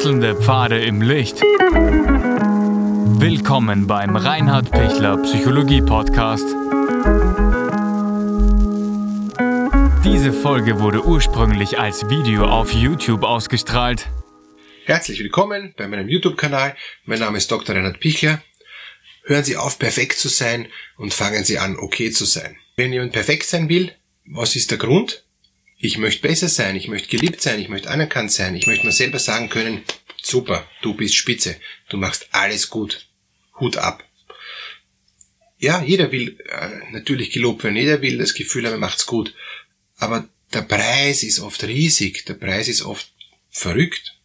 Wechselnde Pfade im Licht. Willkommen beim Reinhard Pichler Psychologie Podcast. Diese Folge wurde ursprünglich als Video auf YouTube ausgestrahlt. Herzlich willkommen bei meinem YouTube-Kanal. Mein Name ist Dr. Reinhard Pichler. Hören Sie auf, perfekt zu sein und fangen Sie an, okay zu sein. Wenn jemand perfekt sein will, was ist der Grund? Ich möchte besser sein, ich möchte geliebt sein, ich möchte anerkannt sein, ich möchte mir selber sagen können, super, du bist spitze, du machst alles gut, Hut ab. Ja, jeder will äh, natürlich gelobt werden, jeder will das Gefühl haben, er macht's gut. Aber der Preis ist oft riesig, der Preis ist oft verrückt.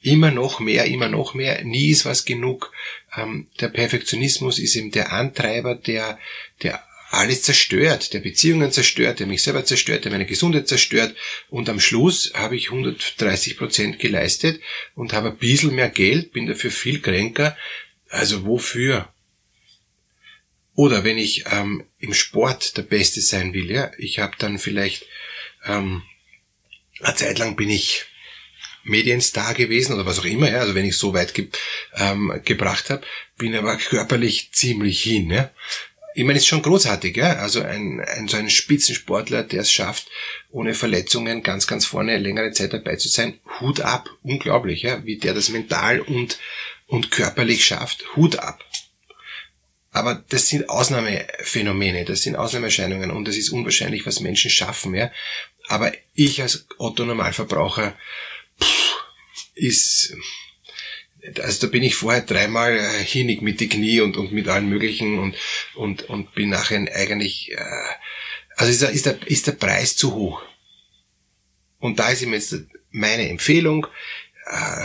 Immer noch mehr, immer noch mehr, nie ist was genug. Ähm, der Perfektionismus ist eben der Antreiber, der, der alles zerstört, der Beziehungen zerstört, der mich selber zerstört, der meine Gesundheit zerstört und am Schluss habe ich 130 Prozent geleistet und habe ein bisschen mehr Geld, bin dafür viel kränker. Also wofür? Oder wenn ich ähm, im Sport der Beste sein will, ja, ich habe dann vielleicht ähm, eine Zeit lang bin ich Medienstar gewesen oder was auch immer, ja, also wenn ich so weit ge ähm, gebracht habe, bin aber körperlich ziemlich hin. Ja ich meine, ist schon großartig, ja. Also ein, ein so ein Spitzensportler, der es schafft, ohne Verletzungen ganz, ganz vorne längere Zeit dabei zu sein, Hut ab. Unglaublich, ja, wie der das mental und, und körperlich schafft. Hut ab. Aber das sind Ausnahmephänomene, das sind Ausnahmeerscheinungen und es ist unwahrscheinlich, was Menschen schaffen, ja. Aber ich als Otto Normalverbraucher pff, ist, also da bin ich vorher dreimal äh, hinig mit die Knie und, und mit allen möglichen und, und, und bin nachher eigentlich, äh, also ist der, ist, der, ist der Preis zu hoch. Und da ist ihm jetzt meine Empfehlung, äh,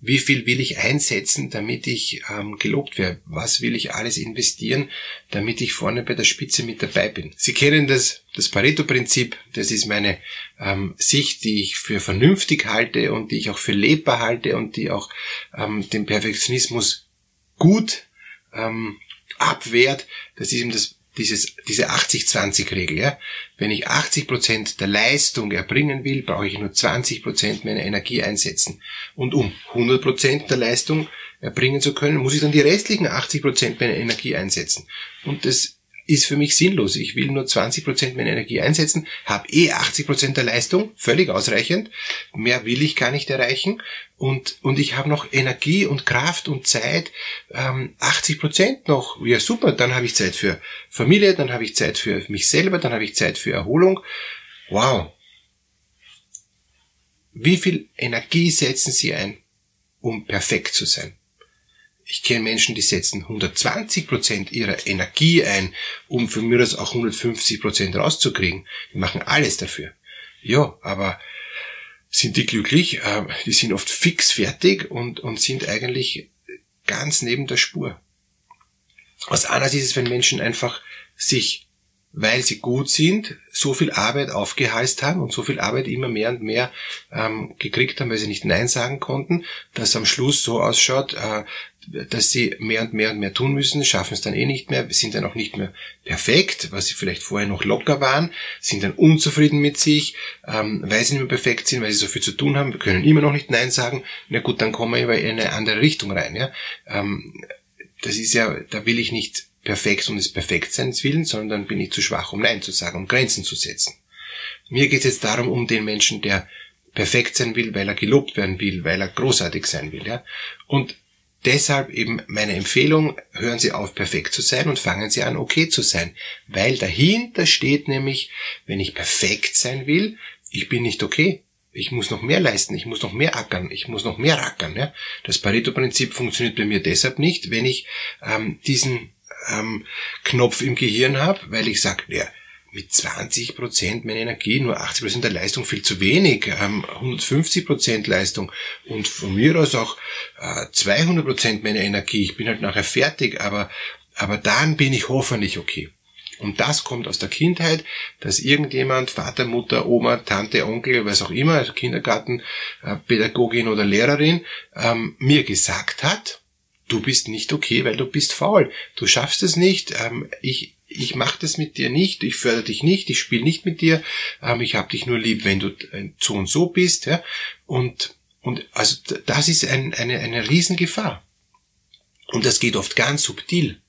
wie viel will ich einsetzen, damit ich ähm, gelobt werde? Was will ich alles investieren, damit ich vorne bei der Spitze mit dabei bin? Sie kennen das, das Pareto-Prinzip. Das ist meine ähm, Sicht, die ich für vernünftig halte und die ich auch für lebbar halte und die auch ähm, den Perfektionismus gut ähm, abwehrt. Das ist eben das dieses, diese 80-20-Regel. Ja? Wenn ich 80% der Leistung erbringen will, brauche ich nur 20% meiner Energie einsetzen. Und um 100% der Leistung erbringen zu können, muss ich dann die restlichen 80% meiner Energie einsetzen. Und das ist für mich sinnlos. Ich will nur 20% meiner Energie einsetzen, habe eh 80% der Leistung, völlig ausreichend. Mehr will ich gar nicht erreichen. Und, und ich habe noch Energie und Kraft und Zeit, ähm, 80% noch. Ja, super, dann habe ich Zeit für Familie, dann habe ich Zeit für mich selber, dann habe ich Zeit für Erholung. Wow. Wie viel Energie setzen Sie ein, um perfekt zu sein? Ich kenne Menschen, die setzen 120 Prozent ihrer Energie ein, um von mir das auch 150 Prozent rauszukriegen. Die machen alles dafür. Ja, aber sind die glücklich? Ähm, die sind oft fix fertig und, und sind eigentlich ganz neben der Spur. Was anderes ist es, wenn Menschen einfach sich, weil sie gut sind, so viel Arbeit aufgeheist haben und so viel Arbeit immer mehr und mehr ähm, gekriegt haben, weil sie nicht Nein sagen konnten, dass am Schluss so ausschaut, äh, dass sie mehr und mehr und mehr tun müssen, schaffen es dann eh nicht mehr, sind dann auch nicht mehr perfekt, was sie vielleicht vorher noch locker waren, sind dann unzufrieden mit sich, ähm, weil sie nicht mehr perfekt sind, weil sie so viel zu tun haben, können immer noch nicht Nein sagen, na gut, dann kommen wir in eine andere Richtung rein. Ja? Ähm, das ist ja, da will ich nicht perfekt um des Perfektseins willen, sondern dann bin ich zu schwach, um Nein zu sagen, um Grenzen zu setzen. Mir geht es jetzt darum, um den Menschen, der perfekt sein will, weil er gelobt werden will, weil er großartig sein will. Ja? Und Deshalb eben meine Empfehlung, hören Sie auf, perfekt zu sein und fangen Sie an, okay zu sein. Weil dahinter steht nämlich, wenn ich perfekt sein will, ich bin nicht okay. Ich muss noch mehr leisten, ich muss noch mehr ackern, ich muss noch mehr rackern. Ja? Das Pareto-Prinzip funktioniert bei mir deshalb nicht, wenn ich ähm, diesen ähm, Knopf im Gehirn habe, weil ich sage, ja, mit 20 Prozent meiner Energie, nur 80 Prozent der Leistung viel zu wenig, 150 Prozent Leistung und von mir aus auch 200 äh, Prozent meiner Energie. Ich bin halt nachher fertig, aber, aber dann bin ich hoffentlich okay. Und das kommt aus der Kindheit, dass irgendjemand, Vater, Mutter, Oma, Tante, Onkel, was auch immer, also Kindergarten, äh, oder Lehrerin, ähm, mir gesagt hat, du bist nicht okay, weil du bist faul. Du schaffst es nicht. Ähm, ich, ich mache das mit dir nicht, ich fördere dich nicht, ich spiele nicht mit dir, ähm, ich habe dich nur lieb, wenn du äh, so und so bist. Ja? Und Und also das ist ein, eine, eine Riesengefahr. Und das geht oft ganz subtil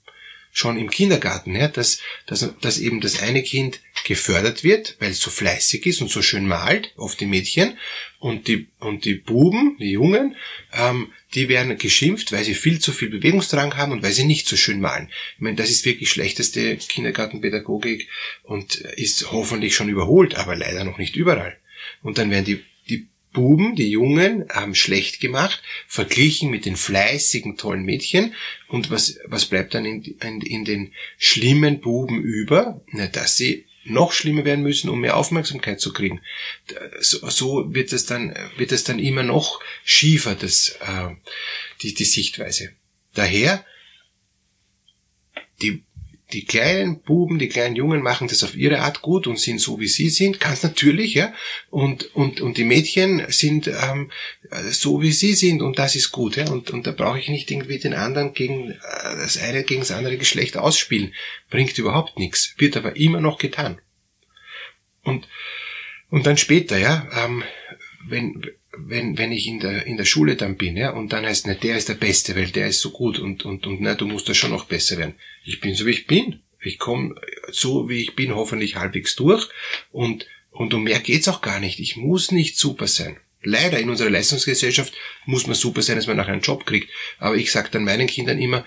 schon im Kindergarten, ja, dass, dass, dass eben das eine Kind gefördert wird, weil es so fleißig ist und so schön malt, oft die Mädchen, und die, und die Buben, die Jungen, ähm, die werden geschimpft, weil sie viel zu viel Bewegungsdrang haben und weil sie nicht so schön malen. Ich meine, das ist wirklich schlechteste Kindergartenpädagogik und ist hoffentlich schon überholt, aber leider noch nicht überall. Und dann werden die Buben, die Jungen, haben schlecht gemacht, verglichen mit den fleißigen, tollen Mädchen. Und was, was bleibt dann in, in, in den schlimmen Buben über? Na, dass sie noch schlimmer werden müssen, um mehr Aufmerksamkeit zu kriegen. So, so wird es dann, wird es dann immer noch schiefer, das, äh, die, die Sichtweise. Daher, die die kleinen Buben, die kleinen Jungen machen das auf ihre Art gut und sind so wie sie sind, ganz natürlich, ja. Und und und die Mädchen sind ähm, so wie sie sind und das ist gut, ja. Und und da brauche ich nicht irgendwie den anderen gegen äh, das eine gegen das andere Geschlecht ausspielen, bringt überhaupt nichts, wird aber immer noch getan. Und und dann später, ja, ähm, wenn wenn, wenn ich in der, in der Schule dann bin, ja, und dann heißt, nicht, der ist der Beste, weil der ist so gut und, und, und, na, du musst da schon noch besser werden. Ich bin so, wie ich bin. Ich komme so, wie ich bin, hoffentlich halbwegs durch und, und um mehr geht's auch gar nicht. Ich muss nicht super sein. Leider in unserer Leistungsgesellschaft muss man super sein, dass man nachher einen Job kriegt. Aber ich sage dann meinen Kindern immer,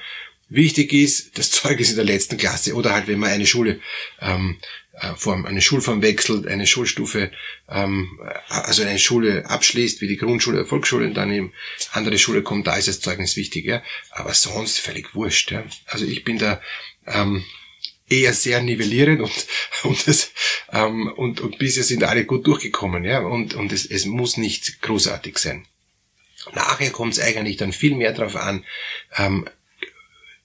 wichtig ist, das Zeug ist in der letzten Klasse oder halt, wenn man eine Schule ähm, äh, Form, eine Schulform wechselt, eine Schulstufe, ähm, also eine Schule abschließt, wie die Grundschule oder Volksschule und dann eben andere Schule kommt, da ist das Zeugnis wichtig, ja. Aber sonst völlig wurscht, ja. Also ich bin da ähm, eher sehr nivellierend und und, das, ähm, und und bisher sind alle gut durchgekommen, ja. Und und es, es muss nicht großartig sein. Nachher kommt es eigentlich dann viel mehr darauf an, ähm,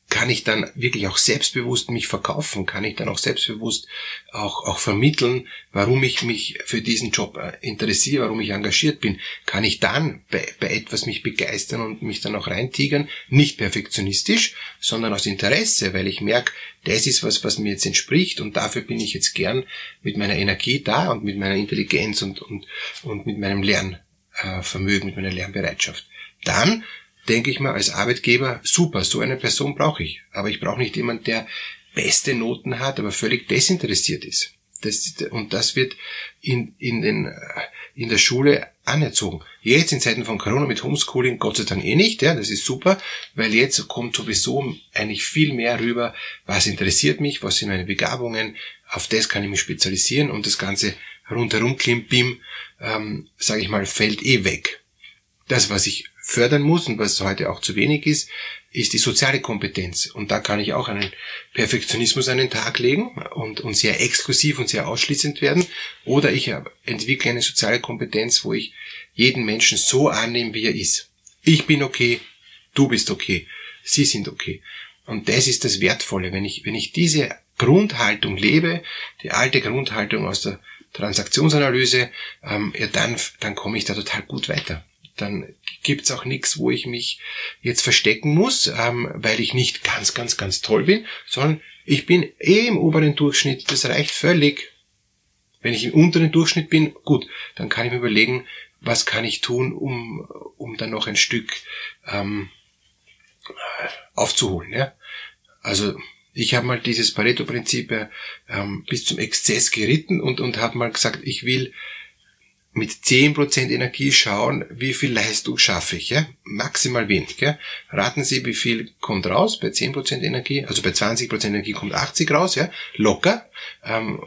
kann ich dann wirklich auch selbstbewusst mich verkaufen, kann ich dann auch selbstbewusst auch, auch vermitteln, warum ich mich für diesen Job äh, interessiere, warum ich engagiert bin, kann ich dann bei, bei etwas mich begeistern und mich dann auch reintigern, nicht perfektionistisch, sondern aus Interesse, weil ich merke, das ist was, was mir jetzt entspricht und dafür bin ich jetzt gern mit meiner Energie da und mit meiner Intelligenz und, und, und mit meinem Lernvermögen, mit meiner Lernbereitschaft. Dann denke ich mal als Arbeitgeber, super, so eine Person brauche ich. Aber ich brauche nicht jemand, der beste Noten hat, aber völlig desinteressiert ist. Das, und das wird in, in, den, äh, in der Schule anerzogen. Jetzt in Zeiten von Corona mit Homeschooling Gott sei Dank eh nicht, ja, das ist super, weil jetzt kommt sowieso eigentlich viel mehr rüber, was interessiert mich, was sind meine Begabungen, auf das kann ich mich spezialisieren und das ganze rundherum Klimbim, ähm, sage ich mal, fällt eh weg. Das, was ich fördern muss und was heute auch zu wenig ist, ist die soziale Kompetenz. Und da kann ich auch einen Perfektionismus an den Tag legen und, und sehr exklusiv und sehr ausschließend werden. Oder ich entwickle eine soziale Kompetenz, wo ich jeden Menschen so annehme, wie er ist. Ich bin okay, du bist okay, sie sind okay. Und das ist das Wertvolle. Wenn ich, wenn ich diese Grundhaltung lebe, die alte Grundhaltung aus der Transaktionsanalyse, ähm, ja, dann, dann komme ich da total gut weiter dann gibt's auch nichts, wo ich mich jetzt verstecken muss, ähm, weil ich nicht ganz, ganz, ganz toll bin, sondern ich bin eh im oberen Durchschnitt. Das reicht völlig. Wenn ich im unteren Durchschnitt bin, gut, dann kann ich mir überlegen, was kann ich tun, um, um dann noch ein Stück ähm, aufzuholen. Ja? Also ich habe mal dieses Pareto-Prinzip ähm, bis zum Exzess geritten und, und habe mal gesagt, ich will mit 10% Energie schauen, wie viel Leistung schaffe ich, ja? Maximal wenig, ja? Raten Sie, wie viel kommt raus bei 10% Energie? Also bei 20% Energie kommt 80 raus, ja? Locker, ähm,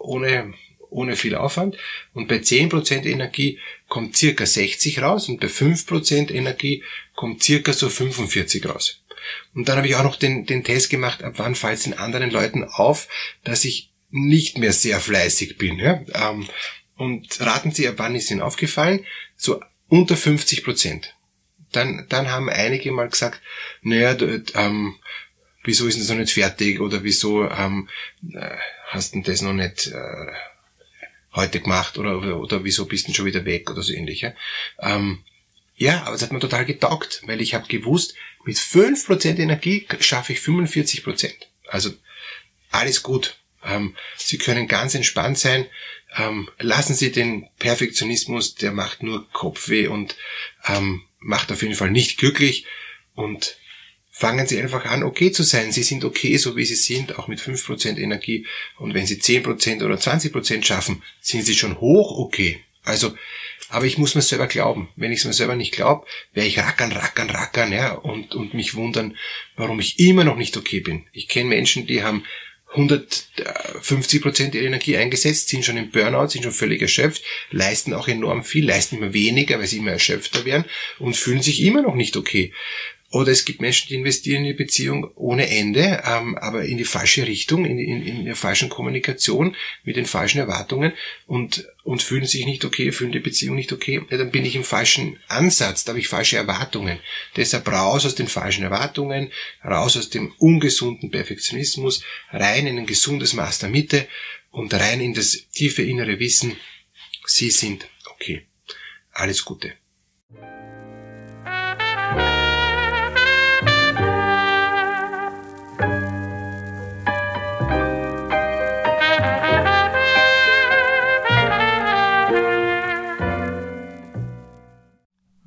ohne, ohne viel Aufwand. Und bei 10% Energie kommt circa 60 raus und bei 5% Energie kommt circa so 45 raus. Und dann habe ich auch noch den, den Test gemacht, ab wann fällt es den anderen Leuten auf, dass ich nicht mehr sehr fleißig bin. Ja? Ähm, und raten Sie, ab wann ist Ihnen aufgefallen? So unter 50 Prozent. Dann, dann haben einige mal gesagt, naja, ähm, wieso ist das noch nicht fertig oder wieso ähm, äh, hast du das noch nicht äh, heute gemacht oder, oder, oder wieso bist du schon wieder weg oder so ähnlich. Ja, ähm, ja aber es hat mir total getaugt, weil ich habe gewusst, mit 5% Energie schaffe ich 45%. Also alles gut. Ähm, Sie können ganz entspannt sein. Ähm, lassen Sie den Perfektionismus, der macht nur Kopfweh und ähm, macht auf jeden Fall nicht glücklich. Und fangen Sie einfach an, okay zu sein. Sie sind okay, so wie Sie sind, auch mit 5% Energie. Und wenn Sie 10% oder 20% schaffen, sind Sie schon hoch okay. Also, aber ich muss mir selber glauben. Wenn ich es mir selber nicht glaube, werde ich rackern, rackern, rackern, ja, und, und mich wundern, warum ich immer noch nicht okay bin. Ich kenne Menschen, die haben 150 Prozent ihrer Energie eingesetzt, sind schon im Burnout, sind schon völlig erschöpft, leisten auch enorm viel, leisten immer weniger, weil sie immer erschöpfter werden und fühlen sich immer noch nicht okay. Oder es gibt Menschen, die investieren in die Beziehung ohne Ende, ähm, aber in die falsche Richtung, in, in, in der falschen Kommunikation, mit den falschen Erwartungen und, und fühlen sich nicht okay, fühlen die Beziehung nicht okay. Ja, dann bin ich im falschen Ansatz, da habe ich falsche Erwartungen. Deshalb raus aus den falschen Erwartungen, raus aus dem ungesunden Perfektionismus, rein in ein gesundes Maß der Mitte und rein in das tiefe innere Wissen, Sie sind okay. Alles Gute.